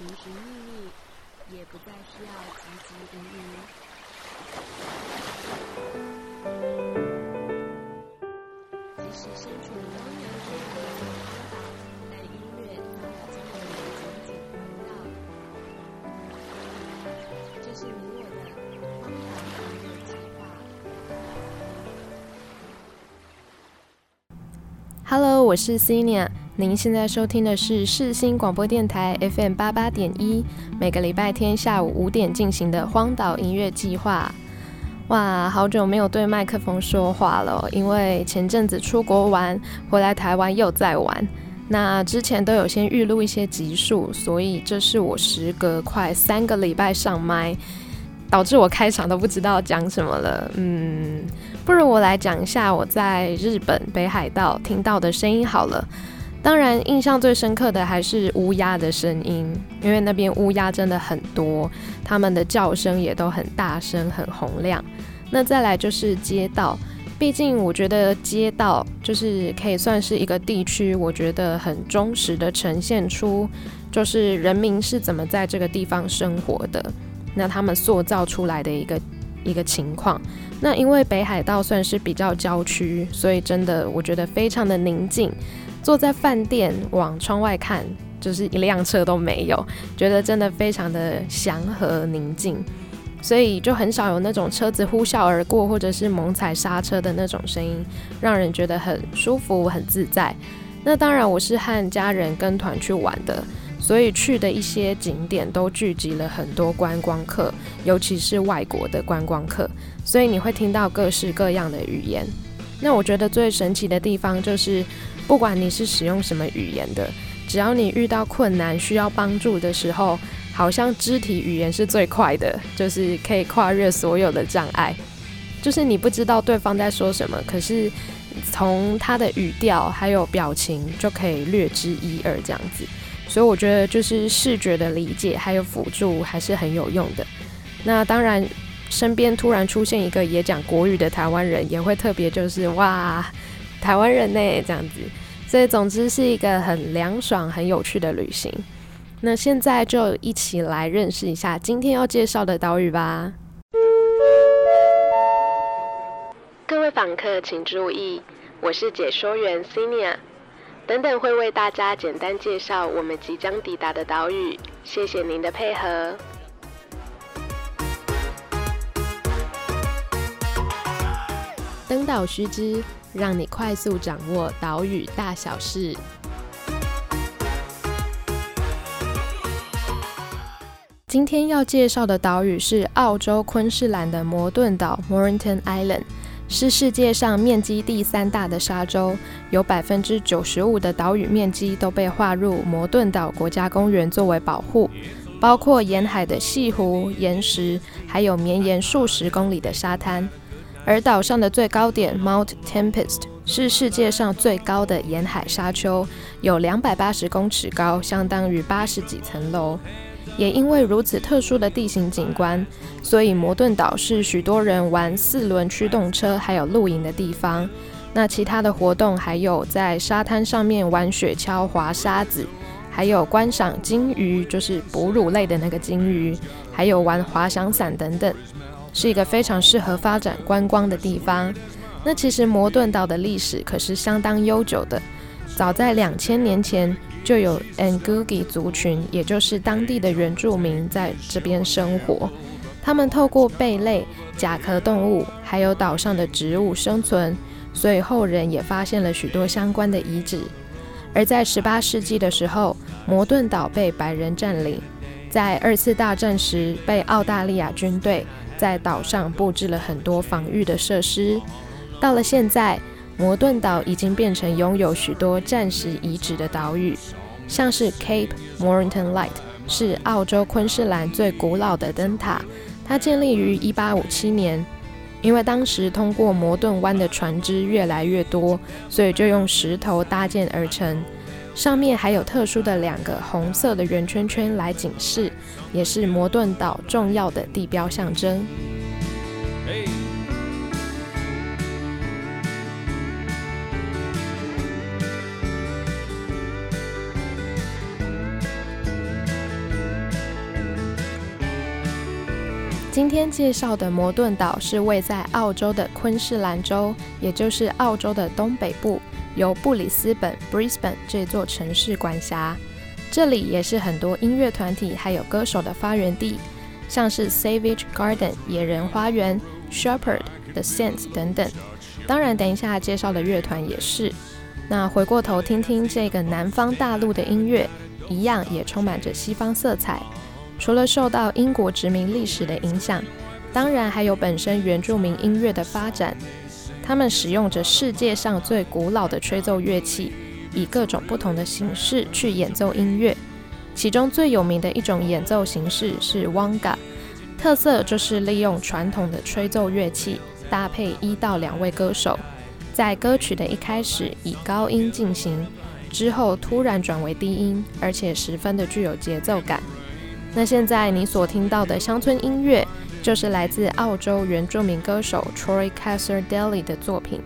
寻寻觅觅，也不再需要汲汲营营。即使身处东南之海的荒岛，但音乐总把这里紧紧环绕。这是你我的荒岛音乐计划。Hello，我是 Cinia，您现在收听的是世新广播电台 FM 八八点一，每个礼拜天下午五点进行的荒岛音乐计划。哇，好久没有对麦克风说话了，因为前阵子出国玩，回来台湾又在玩。那之前都有先预录一些集数，所以这是我时隔快三个礼拜上麦，导致我开场都不知道讲什么了。嗯，不如我来讲一下我在日本北海道听到的声音好了。当然，印象最深刻的还是乌鸦的声音，因为那边乌鸦真的很多，它们的叫声也都很大声、很洪亮。那再来就是街道，毕竟我觉得街道就是可以算是一个地区，我觉得很忠实的呈现出，就是人民是怎么在这个地方生活的，那他们塑造出来的一个一个情况。那因为北海道算是比较郊区，所以真的我觉得非常的宁静。坐在饭店往窗外看，就是一辆车都没有，觉得真的非常的祥和宁静，所以就很少有那种车子呼啸而过或者是猛踩刹车的那种声音，让人觉得很舒服、很自在。那当然，我是和家人跟团去玩的，所以去的一些景点都聚集了很多观光客，尤其是外国的观光客，所以你会听到各式各样的语言。那我觉得最神奇的地方就是。不管你是使用什么语言的，只要你遇到困难需要帮助的时候，好像肢体语言是最快的，就是可以跨越所有的障碍。就是你不知道对方在说什么，可是从他的语调还有表情就可以略知一二这样子。所以我觉得就是视觉的理解还有辅助还是很有用的。那当然，身边突然出现一个也讲国语的台湾人，也会特别就是哇。台湾人呢，这样子，所以总之是一个很凉爽、很有趣的旅行。那现在就一起来认识一下今天要介绍的岛屿吧。各位访客请注意，我是解说员 Sinia，等等会为大家简单介绍我们即将抵达的岛屿。谢谢您的配合。登岛须知。让你快速掌握岛屿大小事。今天要介绍的岛屿是澳洲昆士兰的摩顿岛 （Mornington Island），是世界上面积第三大的沙洲，有百分之九十五的岛屿面积都被划入摩顿岛国家公园作为保护，包括沿海的西湖、岩石，还有绵延数十公里的沙滩。而岛上的最高点 Mount Tempest 是世界上最高的沿海沙丘，有两百八十公尺高，相当于八十几层楼。也因为如此特殊的地形景观，所以摩顿岛是许多人玩四轮驱动车还有露营的地方。那其他的活动还有在沙滩上面玩雪橇、滑沙子，还有观赏鲸鱼，就是哺乳类的那个鲸鱼，还有玩滑翔伞等等。是一个非常适合发展观光的地方。那其实摩顿岛的历史可是相当悠久的，早在两千年前就有 Angugi 族群，也就是当地的原住民在这边生活。他们透过贝类、甲壳动物，还有岛上的植物生存，所以后人也发现了许多相关的遗址。而在十八世纪的时候，摩顿岛被白人占领，在二次大战时被澳大利亚军队。在岛上布置了很多防御的设施。到了现在，摩顿岛已经变成拥有许多战时遗址的岛屿，像是 Cape Mornington Light 是澳洲昆士兰最古老的灯塔，它建立于1857年。因为当时通过摩顿湾的船只越来越多，所以就用石头搭建而成。上面还有特殊的两个红色的圆圈圈来警示，也是摩顿岛重要的地标象征。今天介绍的摩顿岛是位在澳洲的昆士兰州，也就是澳洲的东北部。由布里斯本 （Brisbane） 这座城市管辖。这里也是很多音乐团体还有歌手的发源地，像是 Savage Garden（ 野人花园）、Shepherd、The Saints 等等。当然，等一下介绍的乐团也是。那回过头听听这个南方大陆的音乐，一样也充满着西方色彩。除了受到英国殖民历史的影响，当然还有本身原住民音乐的发展。他们使用着世界上最古老的吹奏乐器，以各种不同的形式去演奏音乐。其中最有名的一种演奏形式是 Wanga，特色就是利用传统的吹奏乐器搭配一到两位歌手，在歌曲的一开始以高音进行，之后突然转为低音，而且十分的具有节奏感。那现在你所听到的乡村音乐，就是来自澳洲原住民歌手 Troy Cassar-Daley 的作品。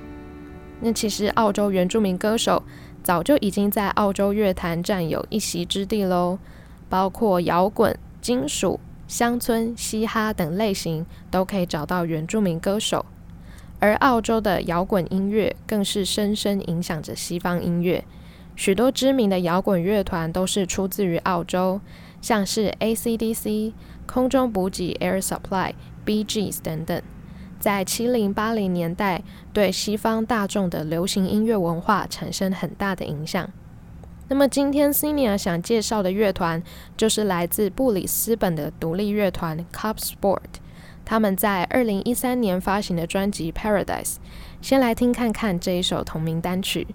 那其实澳洲原住民歌手早就已经在澳洲乐坛占有一席之地喽，包括摇滚、金属、乡村、嘻哈等类型都可以找到原住民歌手。而澳洲的摇滚音乐更是深深影响着西方音乐，许多知名的摇滚乐团都是出自于澳洲。像是 AC/DC、空中补给 Air Supply、BGS 等等，在七零八零年代对西方大众的流行音乐文化产生很大的影响。那么今天 Senior 想介绍的乐团就是来自布里斯本的独立乐团 Cup Sport，他们在二零一三年发行的专辑 Paradise。先来听看看这一首同名单曲。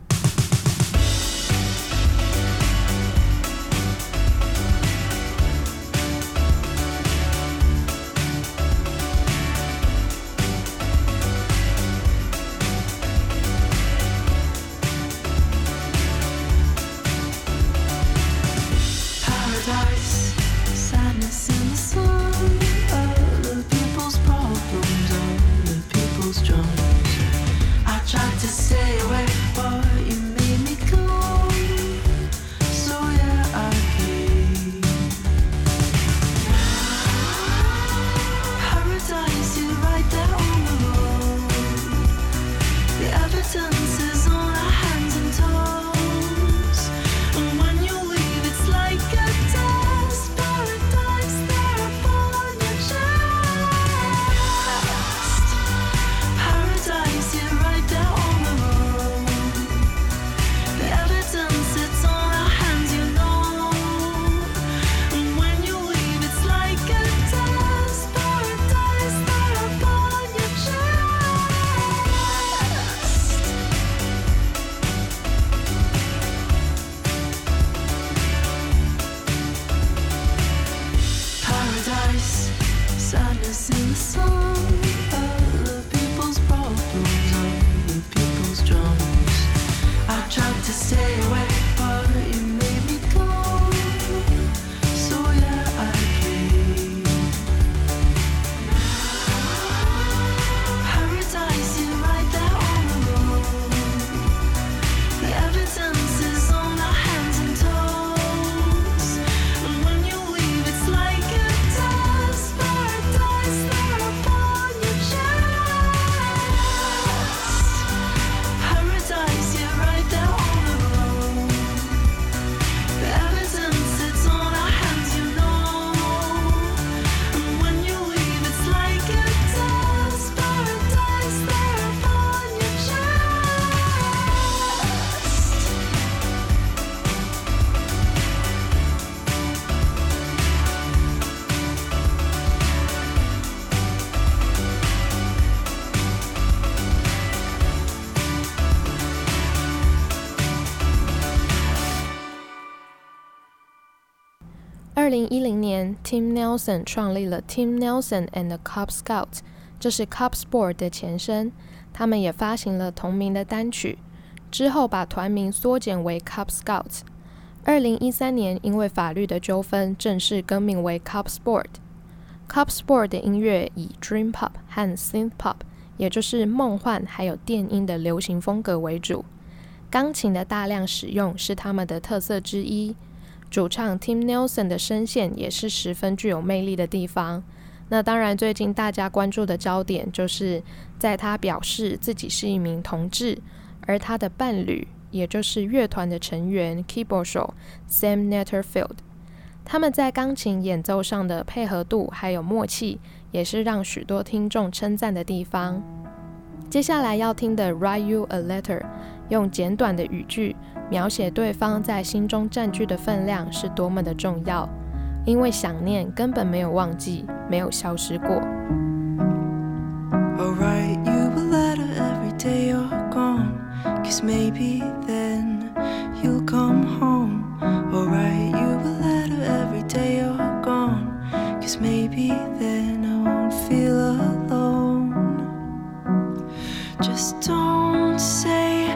二零一零年，Tim Nelson 创立了 Tim Nelson and the Cub Scout，这是 Cub Sport 的前身。他们也发行了同名的单曲，之后把团名缩减为 Cub Scouts。二零一三年，因为法律的纠纷，正式更名为 Cub Sport。Cub Sport 的音乐以 Dream Pop 和 Synth Pop，也就是梦幻还有电音的流行风格为主。钢琴的大量使用是他们的特色之一。主唱 Tim Nelson 的声线也是十分具有魅力的地方。那当然，最近大家关注的焦点就是在他表示自己是一名同志，而他的伴侣，也就是乐团的成员 keyboard 手 Sam Netterfield，他们在钢琴演奏上的配合度还有默契，也是让许多听众称赞的地方。接下来要听的《Write You a Letter》，用简短的语句描写对方在心中占据的分量是多么的重要。因为想念根本没有忘记，没有消失过。Don't say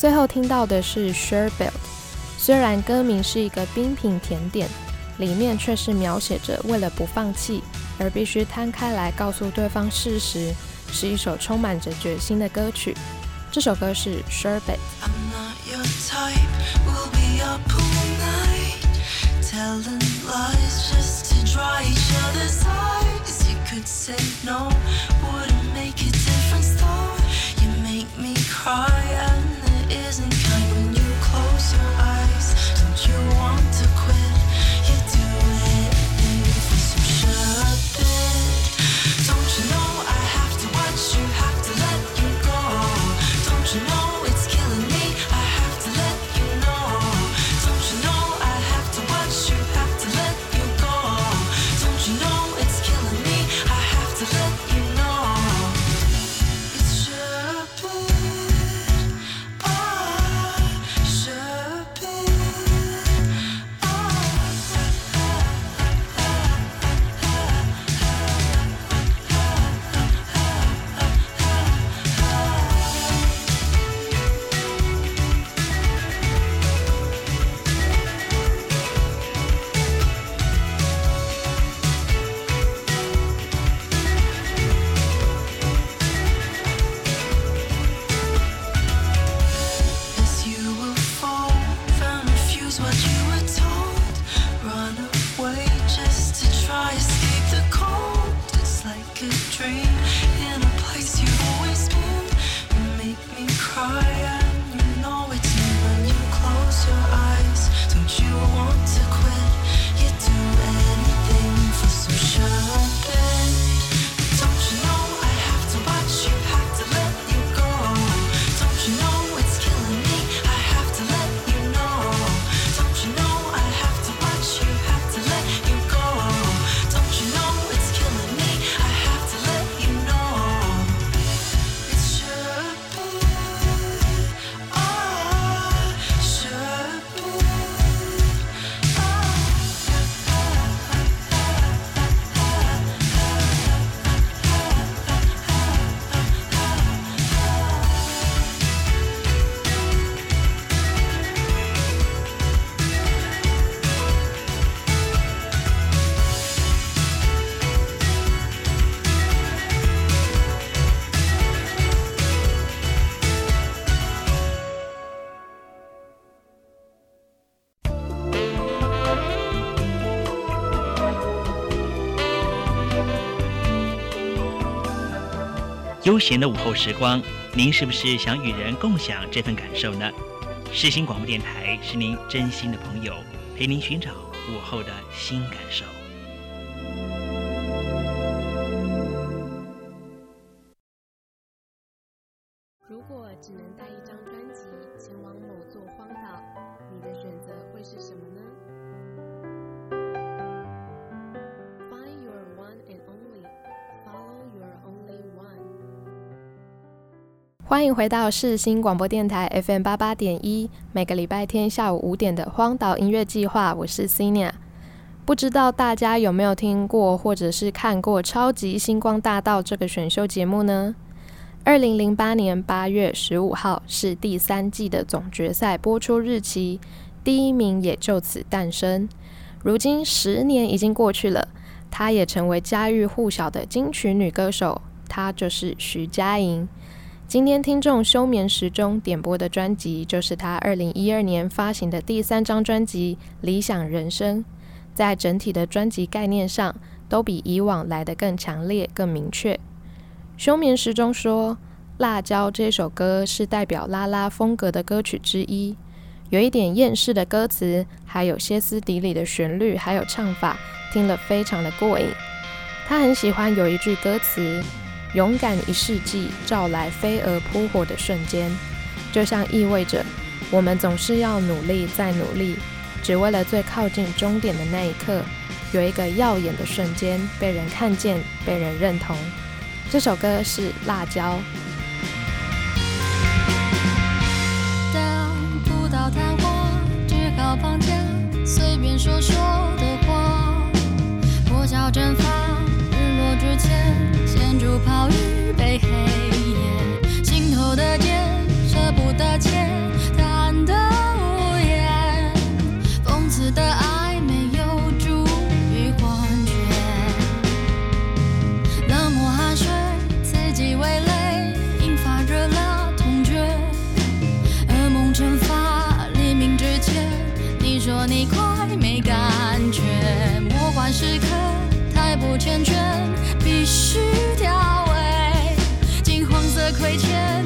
最后听到的是 Sherbet，虽然歌名是一个冰品甜点，里面却是描写着为了不放弃而必须摊开来告诉对方事实，是一首充满着决心的歌曲。这首歌是 Sherbet。isn't kind when you close your eyes. Don't you want to quit? 悠闲的午后时光，您是不是想与人共享这份感受呢？世新广播电台是您真心的朋友，陪您寻找午后的新感受。欢迎回到世新广播电台 FM 八八点一，每个礼拜天下午五点的荒岛音乐计划，我是 Cina 不知道大家有没有听过或者是看过《超级星光大道》这个选秀节目呢？二零零八年八月十五号是第三季的总决赛播出日期，第一名也就此诞生。如今十年已经过去了，她也成为家喻户晓的金曲女歌手，她就是徐佳莹。今天听众休眠时钟点播的专辑，就是他二零一二年发行的第三张专辑《理想人生》。在整体的专辑概念上，都比以往来得更强烈、更明确。休眠时钟说，《辣椒》这首歌是代表拉拉风格的歌曲之一，有一点厌世的歌词，还有歇斯底里的旋律，还有唱法，听了非常的过瘾。他很喜欢有一句歌词：“勇敢一世纪，照来飞蛾扑火的瞬间”，就像意味着我们总是要努力再努力，只为了最靠近终点的那一刻，有一个耀眼的瞬间被人看见，被人认同。这首歌是《辣椒》。当不到昙花，只好放假，随便说说的话。破晓蒸发，日落之前，先煮泡一杯黑夜。心头的茧，舍不得切，弹得无言。讽刺的爱没有助于幻觉。冷漠汗水，刺激味蕾，引发热辣痛觉。噩梦蒸发，黎明之前，你说你快没感觉。魔幻时刻太不缱绻，必须。亏欠，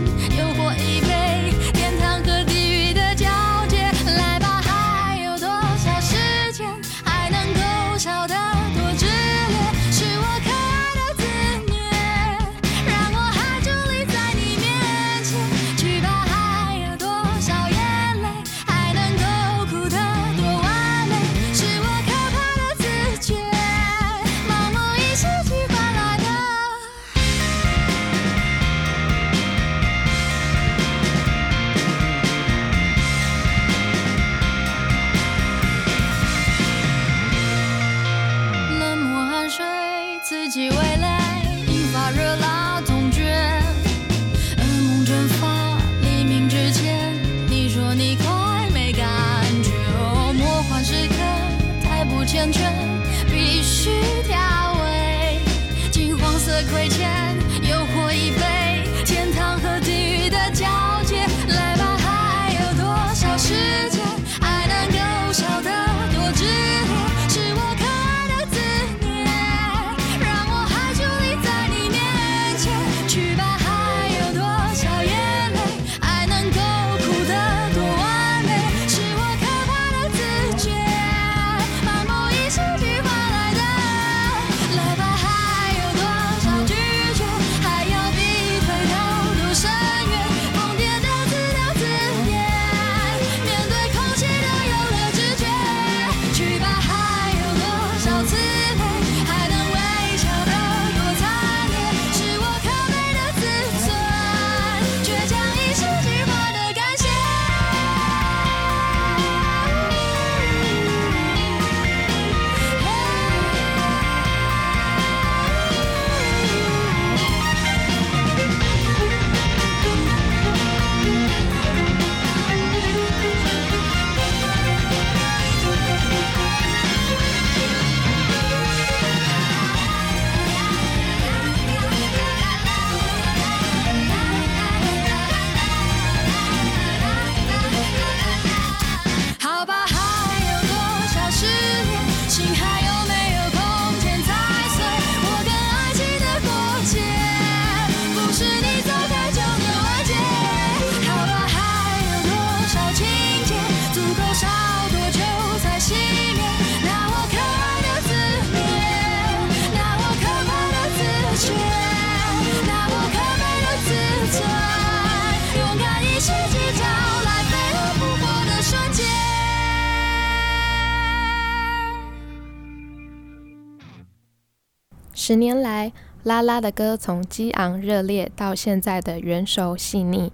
十年来，拉拉的歌从激昂热烈到现在的圆熟细腻，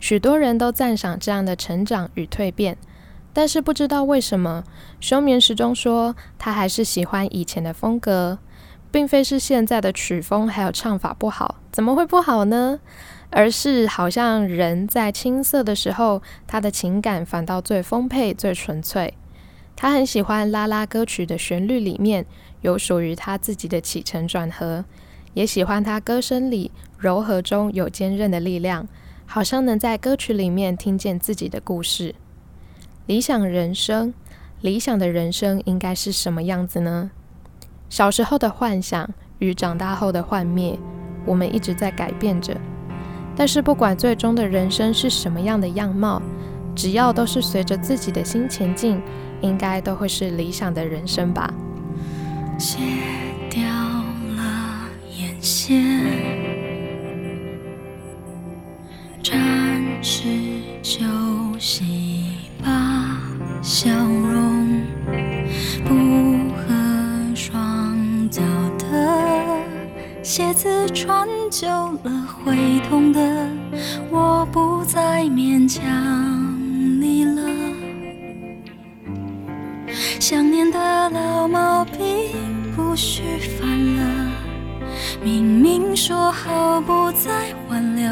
许多人都赞赏这样的成长与蜕变。但是不知道为什么，休眠时钟说他还是喜欢以前的风格，并非是现在的曲风还有唱法不好，怎么会不好呢？而是好像人在青涩的时候，他的情感反倒最丰沛、最纯粹。他很喜欢拉拉歌曲的旋律里面有属于他自己的起承转合，也喜欢他歌声里柔和中有坚韧的力量，好像能在歌曲里面听见自己的故事。理想人生，理想的人生应该是什么样子呢？小时候的幻想与长大后的幻灭，我们一直在改变着。但是不管最终的人生是什么样的样貌，只要都是随着自己的心前进，应该都会是理想的人生吧。戒掉了眼线，暂时休息吧，笑容不合双脚的鞋子穿久了会痛的，我不再勉强你了。想念的老毛病不许犯了，明明说好不再挽留，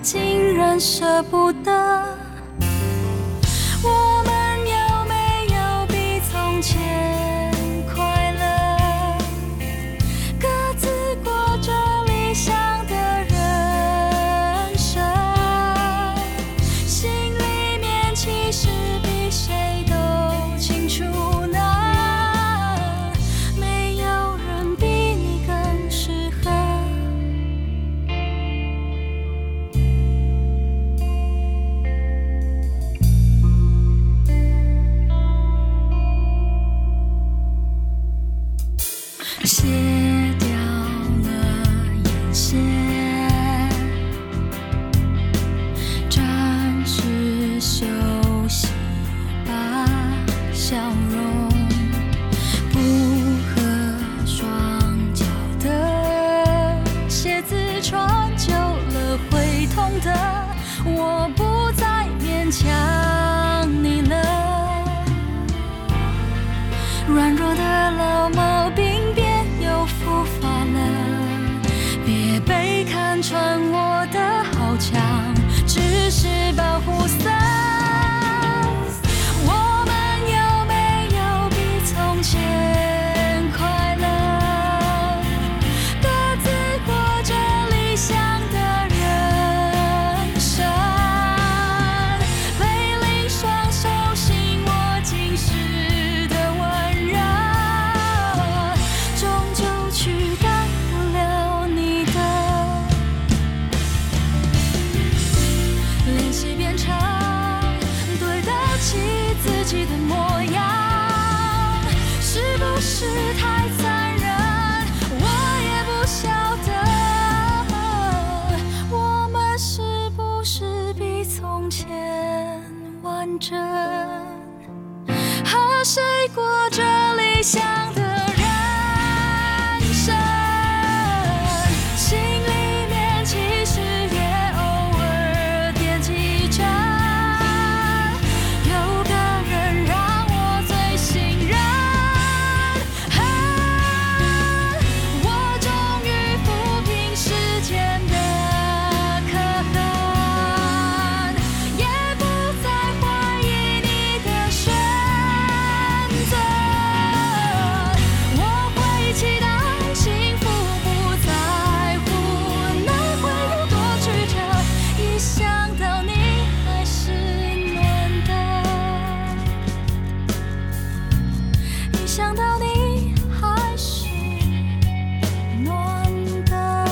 竟然舍不得。我们有没有比从前久了会痛的，我不再勉强你了。软弱的老毛病别又复发了，别被看穿我的好强，只是保护想到你还是暖的。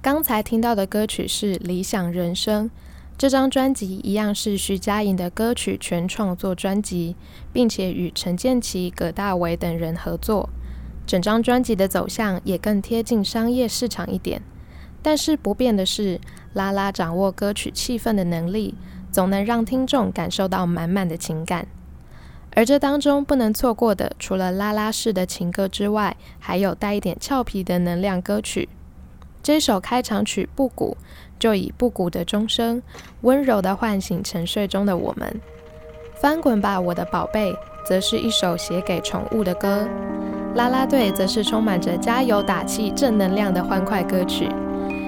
刚才听到的歌曲是理想人生。这张专辑一样是徐佳莹的歌曲全创作专辑，并且与陈建奇、葛大为等人合作。整张专辑的走向也更贴近商业市场一点。但是不变的是，拉拉掌握歌曲气氛的能力，总能让听众感受到满满的情感。而这当中不能错过的，除了拉拉式的情歌之外，还有带一点俏皮的能量歌曲。这首开场曲《不谷》。就以不谷的钟声，温柔地唤醒沉睡中的我们。翻滚吧，我的宝贝，则是一首写给宠物的歌。啦啦队则是充满着加油打气、正能量的欢快歌曲。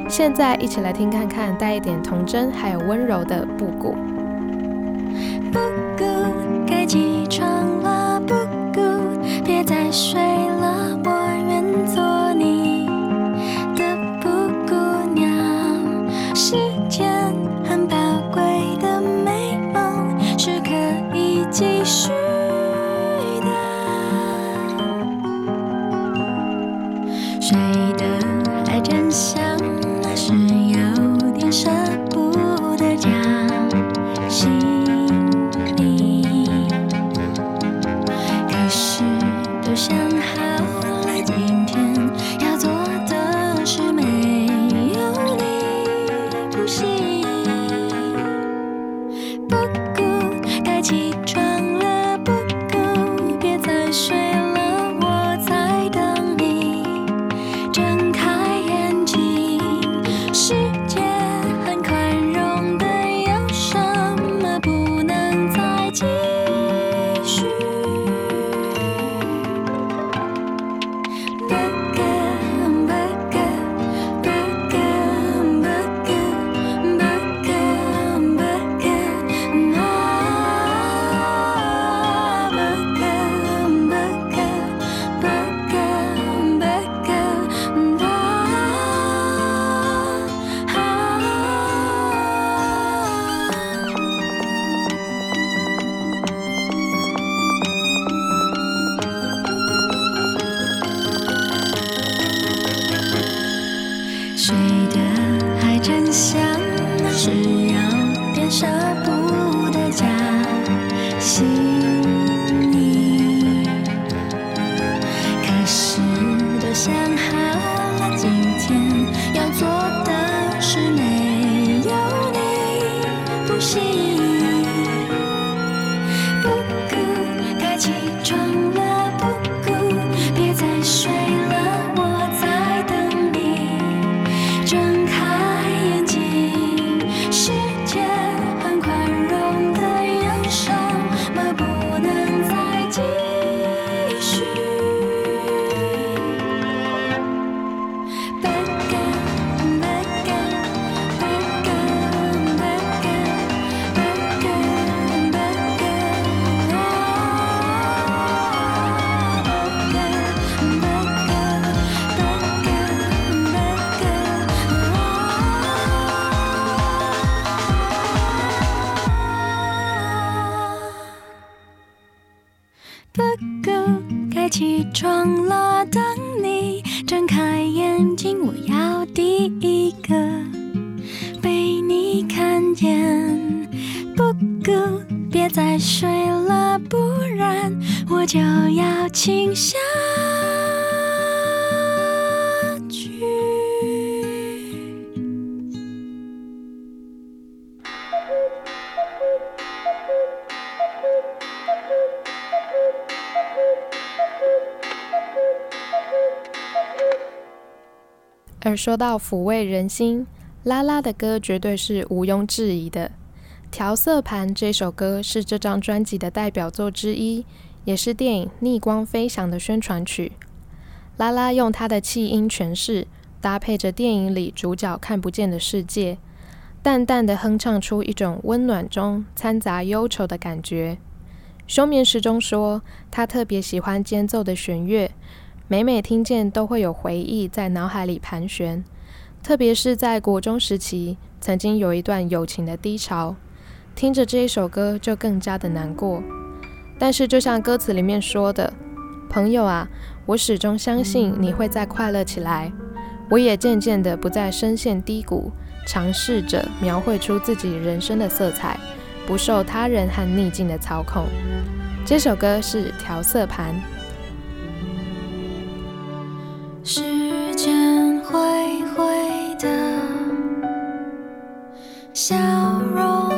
现在一起来听看看，带一点童真还有温柔的布谷。布谷，该起床了，布谷，别再睡了，虚的。谁的爱真像那是有点傻装了，说到抚慰人心，拉拉的歌绝对是毋庸置疑的。《调色盘》这首歌是这张专辑的代表作之一，也是电影《逆光飞翔》的宣传曲。拉拉用她的气音诠释，搭配着电影里主角看不见的世界，淡淡的哼唱出一种温暖中掺杂忧愁的感觉。休眠时钟说，他特别喜欢间奏的弦乐，每每听见都会有回忆在脑海里盘旋。特别是在国中时期曾经有一段友情的低潮听着这一首歌就更加的难过。但是就像歌词里面说的朋友啊我始终相信你会再快乐起来。我也渐渐的不再深陷低谷尝试着描绘出自己人生的色彩不受他人和逆境的操控。这首歌是调色盘。时间会回答笑容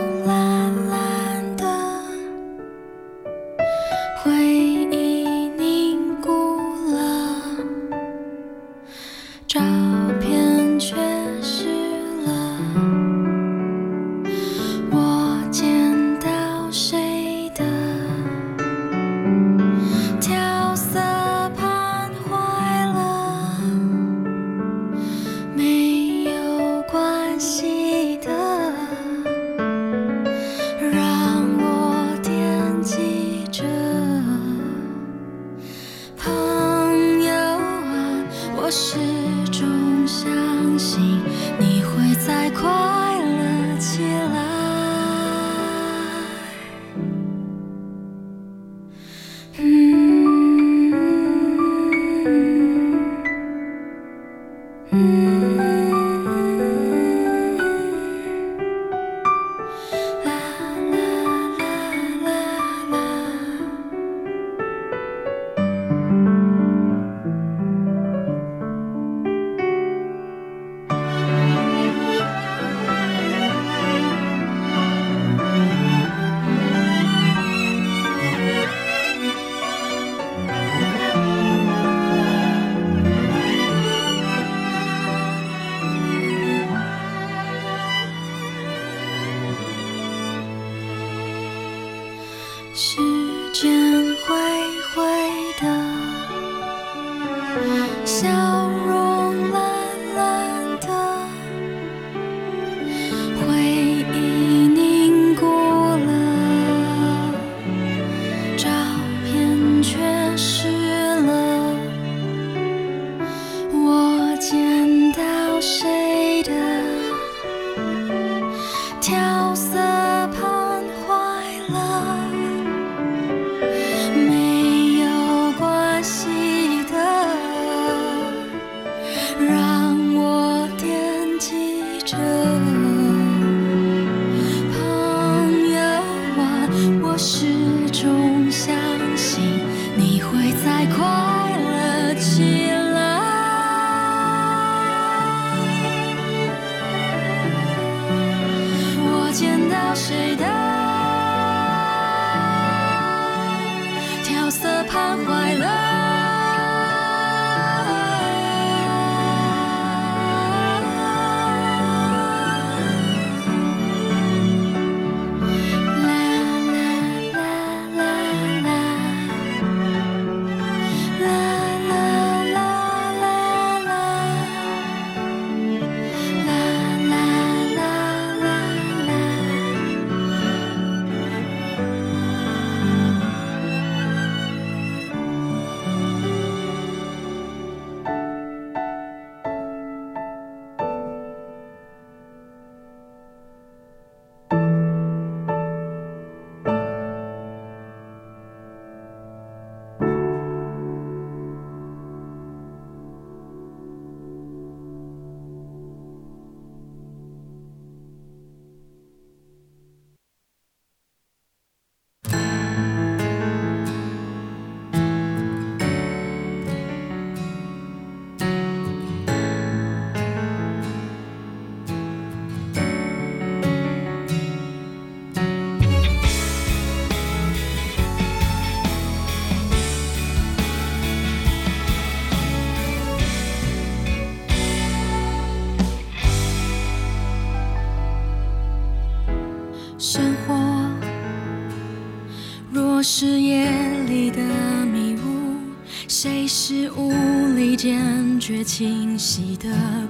越清晰的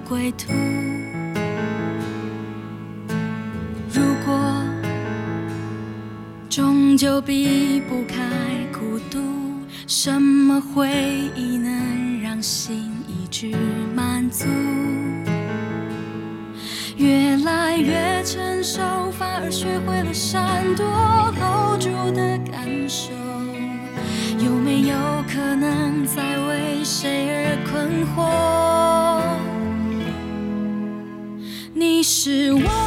归途，如果终究避不开孤独，什么回忆能让心一直满足？越来越成熟，反而学会了闪躲，hold 住的感受。活。你是我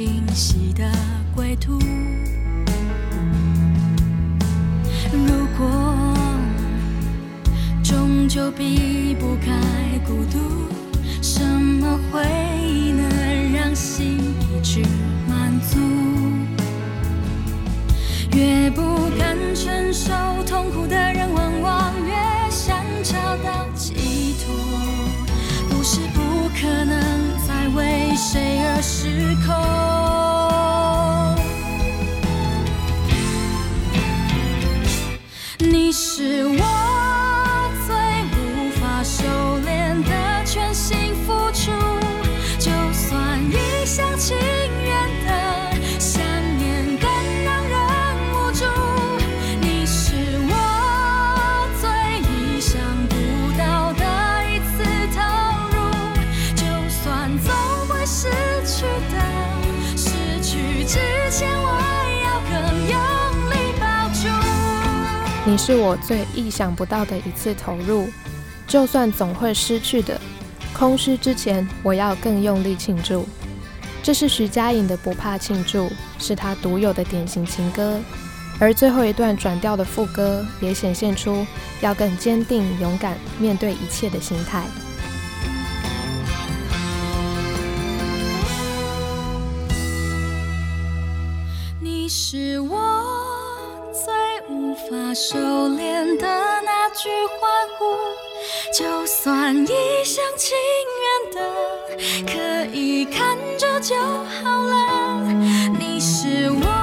清晰的归途？如果终究避不开孤独，什么回忆能让心一直满足？越不敢承受痛苦的人，往往越想找到寄托。不是不可能再为谁而失控。是我最意想不到的一次投入，就算总会失去的，空虚之前，我要更用力庆祝。这是徐佳莹的《不怕庆祝》，是她独有的典型情歌。而最后一段转调的副歌，也显现出要更坚定、勇敢面对一切的心态。收敛的那句欢呼，就算一厢情愿的，可以看着就好了。你是我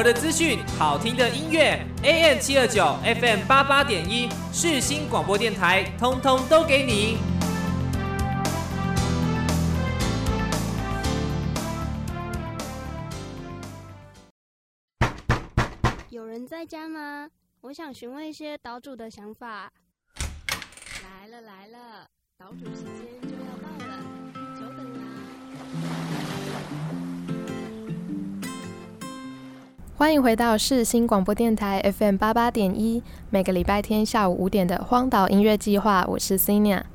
活的资讯，好听的音乐，AM 七二九，FM 八八点一，世新广播电台，通通都给你。有人在家吗？我想询问一些岛主的想法。来了来了，岛主时间就要到了，久等啦！欢迎回到世新广播电台 FM 八八点一，每个礼拜天下午五点的荒岛音乐计划，我是 c i n a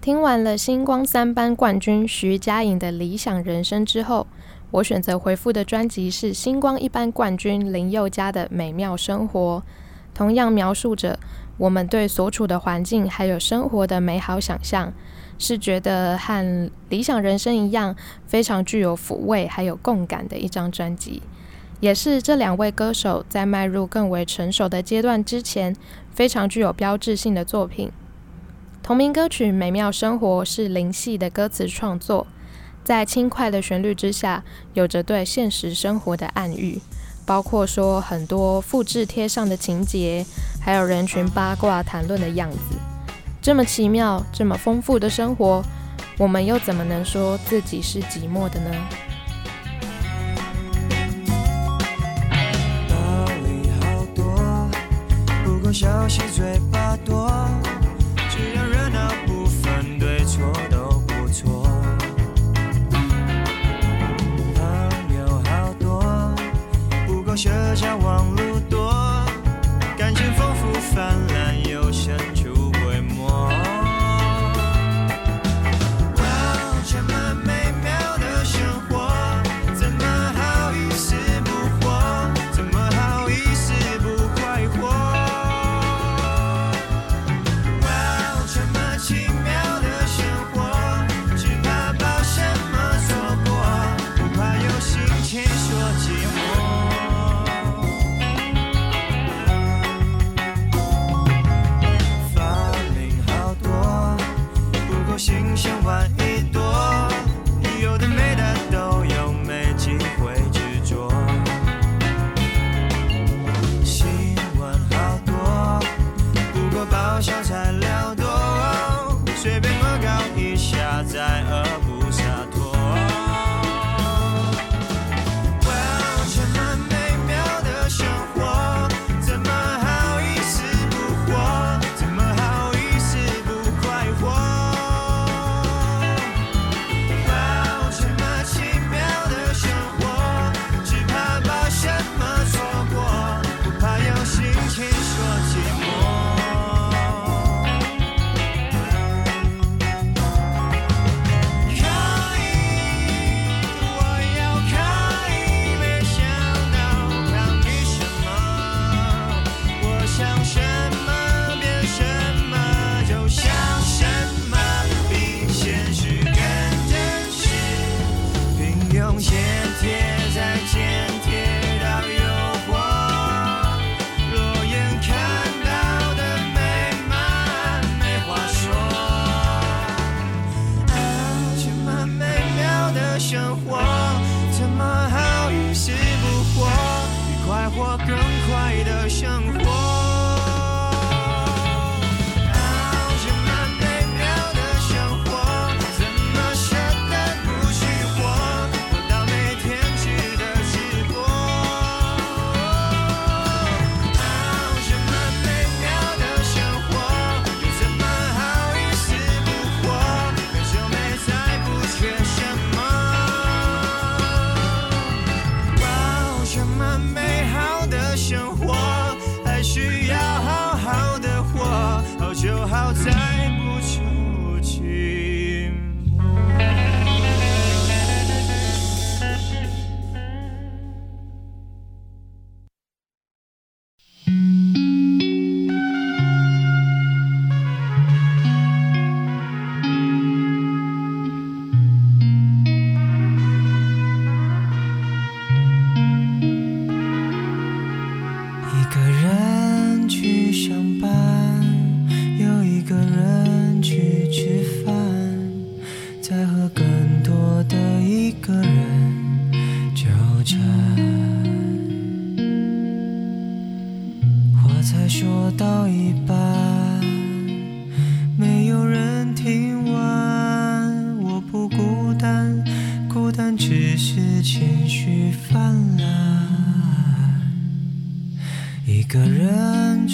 听完了星光三班冠军徐佳莹的理想人生之后，我选择回复的专辑是星光一班冠军林宥嘉的《美妙生活》，同样描述着我们对所处的环境还有生活的美好想象，是觉得和理想人生一样，非常具有抚慰还有共感的一张专辑。也是这两位歌手在迈入更为成熟的阶段之前，非常具有标志性的作品。同名歌曲《美妙生活》是林系的歌词创作，在轻快的旋律之下，有着对现实生活的暗喻，包括说很多复制贴上的情节，还有人群八卦谈论的样子。这么奇妙、这么丰富的生活，我们又怎么能说自己是寂寞的呢？小气，嘴巴多，只要热闹不分对错都不错。朋友好多，不够社交网络多，感情丰富泛滥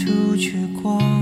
出去逛，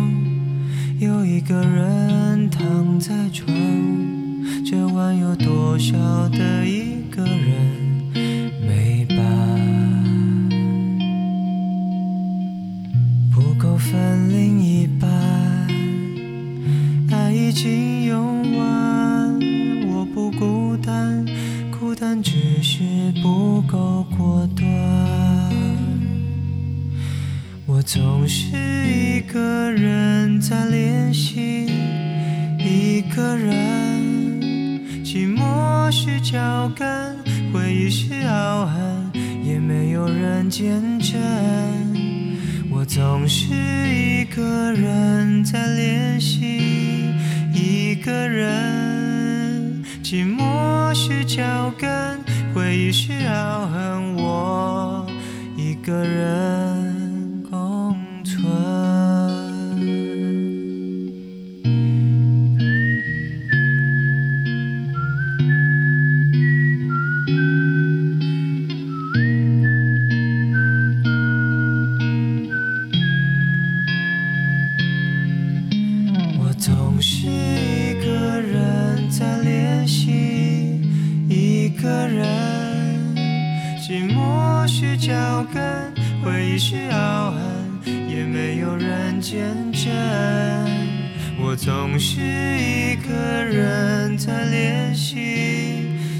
我总是一个人在练习，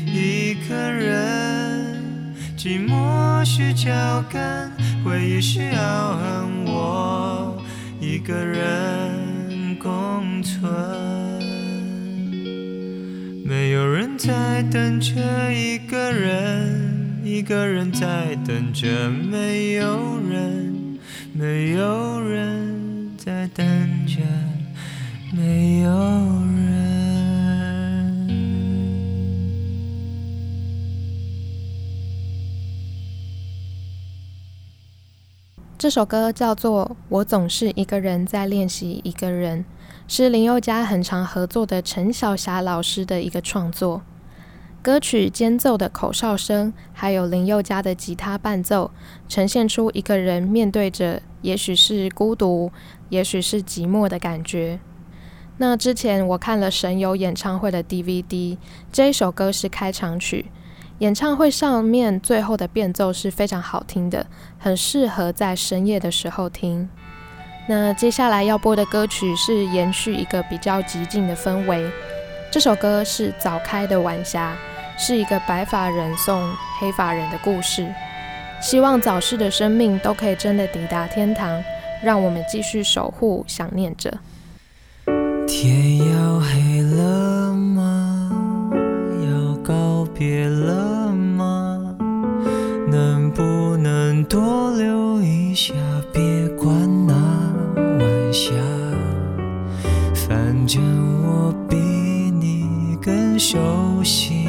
一个人，寂寞是脚跟，回忆是傲恨，我一个人共存。没有人在等着一个人，一个人在等着没有人，没有人在等着没有人。这首歌叫做《我总是一个人在练习一个人》，是林宥嘉很常合作的陈小霞老师的一个创作。歌曲间奏的口哨声，还有林宥嘉的吉他伴奏，呈现出一个人面对着也许是孤独，也许是寂寞的感觉。那之前我看了神游演唱会的 DVD，这一首歌是开场曲。演唱会上面最后的变奏是非常好听的，很适合在深夜的时候听。那接下来要播的歌曲是延续一个比较极静的氛围。这首歌是《早开的晚霞》，是一个白发人送黑发人的故事。希望早逝的生命都可以真的抵达天堂，让我们继续守护、想念着。天要黑了吗？要告别了吗？能不能多留一下？别管那晚霞，反正我比你更熟悉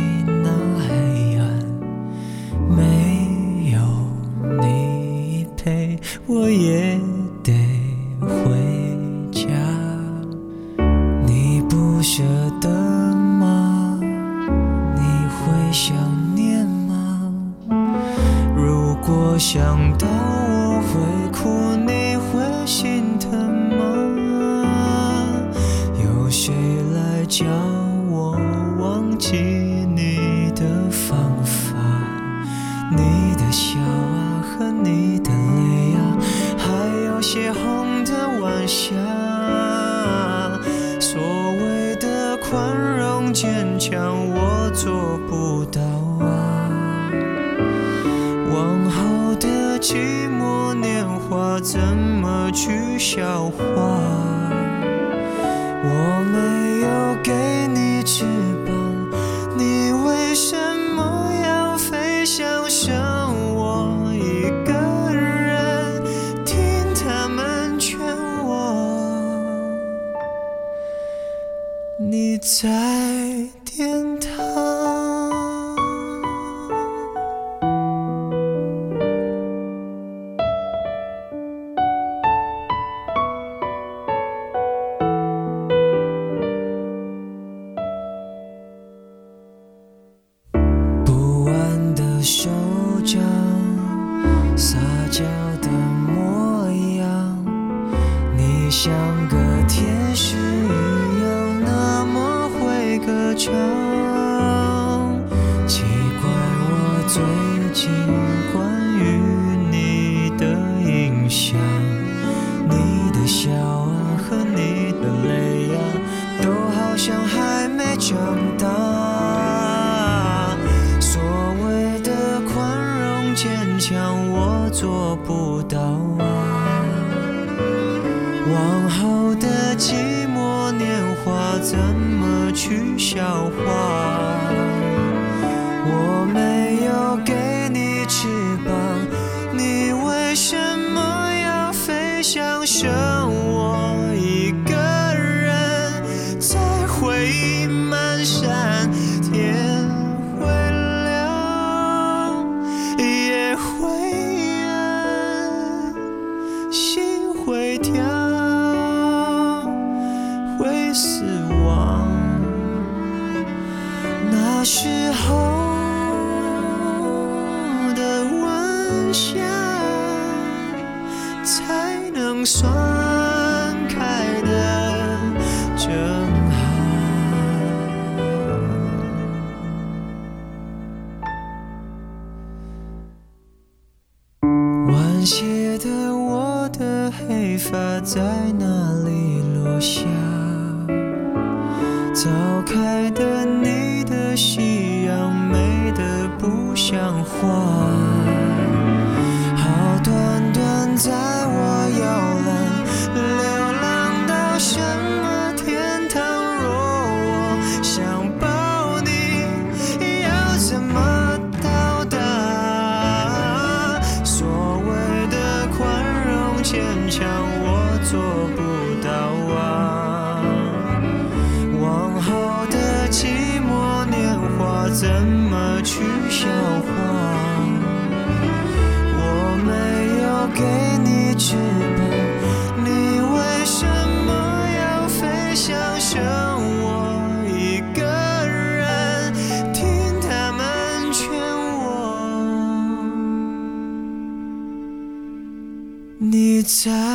你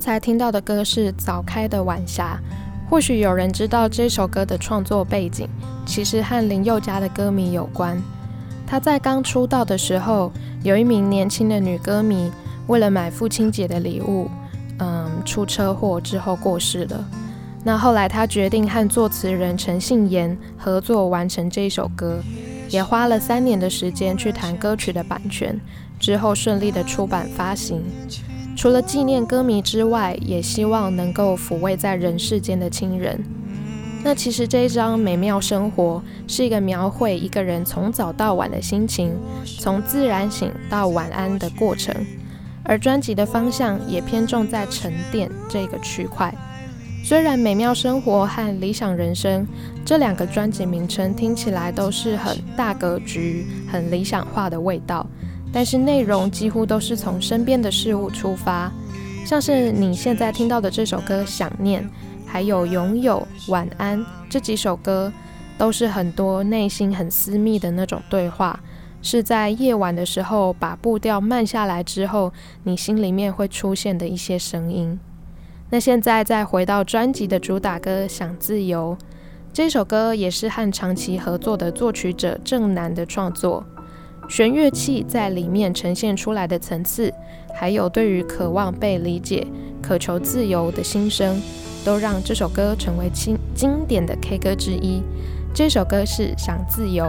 刚才听到的歌是《早开的晚霞》，或许有人知道这首歌的创作背景，其实和林宥嘉的歌迷有关。他在刚出道的时候，有一名年轻的女歌迷，为了买父亲节的礼物，嗯，出车祸之后过世了。那后来他决定和作词人陈信妍合作完成这首歌，也花了三年的时间去谈歌曲的版权，之后顺利的出版发行。除了纪念歌迷之外，也希望能够抚慰在人世间的亲人。那其实这一张《美妙生活》是一个描绘一个人从早到晚的心情，从自然醒到晚安的过程。而专辑的方向也偏重在沉淀这个区块。虽然《美妙生活》和《理想人生》这两个专辑名称听起来都是很大格局、很理想化的味道。但是内容几乎都是从身边的事物出发，像是你现在听到的这首歌《想念》，还有《拥有》《晚安》这几首歌，都是很多内心很私密的那种对话，是在夜晚的时候把步调慢下来之后，你心里面会出现的一些声音。那现在再回到专辑的主打歌《想自由》，这首歌也是和长期合作的作曲者郑楠的创作。弦乐器在里面呈现出来的层次，还有对于渴望被理解、渴求自由的心声，都让这首歌成为经经典的 K 歌之一。这首歌是《想自由》。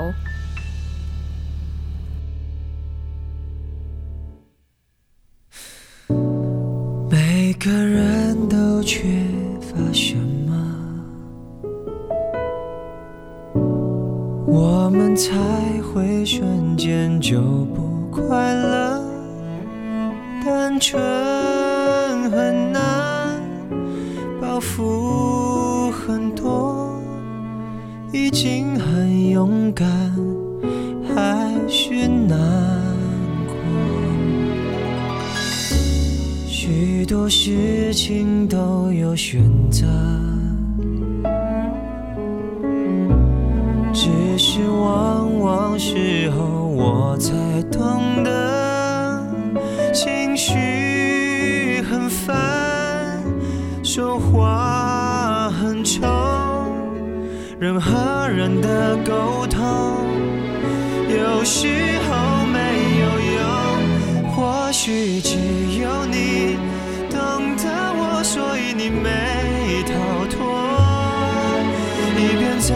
每个人都缺乏什么，我们才会瞬间就不快乐。单纯很难，包袱很多，已经很勇敢，还是难过。许多事情都有选择，只是往往时候我才懂得，情绪很烦，说话很冲，人和人的沟通有时候没有用，或许只有你懂得我，所以你没逃脱。一边在，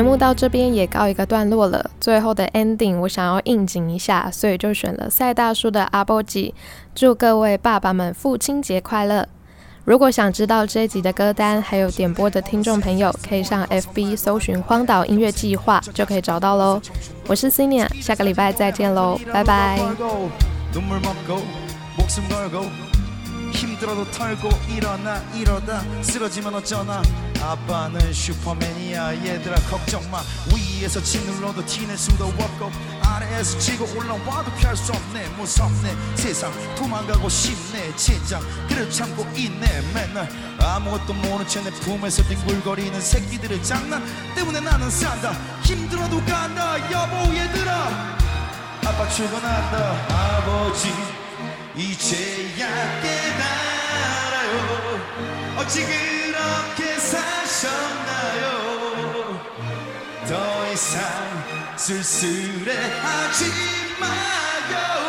节目到这边也告一个段落了，最后的 ending 我想要应景一下，所以就选了赛大叔的阿波吉，祝各位爸爸们父亲节快乐。如果想知道这一集的歌单还有点播的聽眾朋友，可以上 FB 搜尋荒島音樂計劃就可以找到喽。我是 Cinia，下個禮拜再見喽，拜拜。 힘들어도 털고 일어나 이러다. 쓰러지면 어쩌나. 아빠는 슈퍼맨이야 얘들아 걱정 마. 위에서 짓눌러도 티낼 수도 없고 아래에서 치고 올라와도 피할 수 없네. 무섭네. 세상 도망가고 싶네. 젠장 그를 참고 있네. 맨날 아무것도 모른 채 내 품에서 뒹굴거리는 새끼들의 장난 때문에 나는 산다. 힘들어도 간다. 여보 얘들아. 아빠 출근한다. 아버지 이제야 깨달아요. 어찌 그렇게 사셨나요? 더 이상 쓸쓸해 하지 마요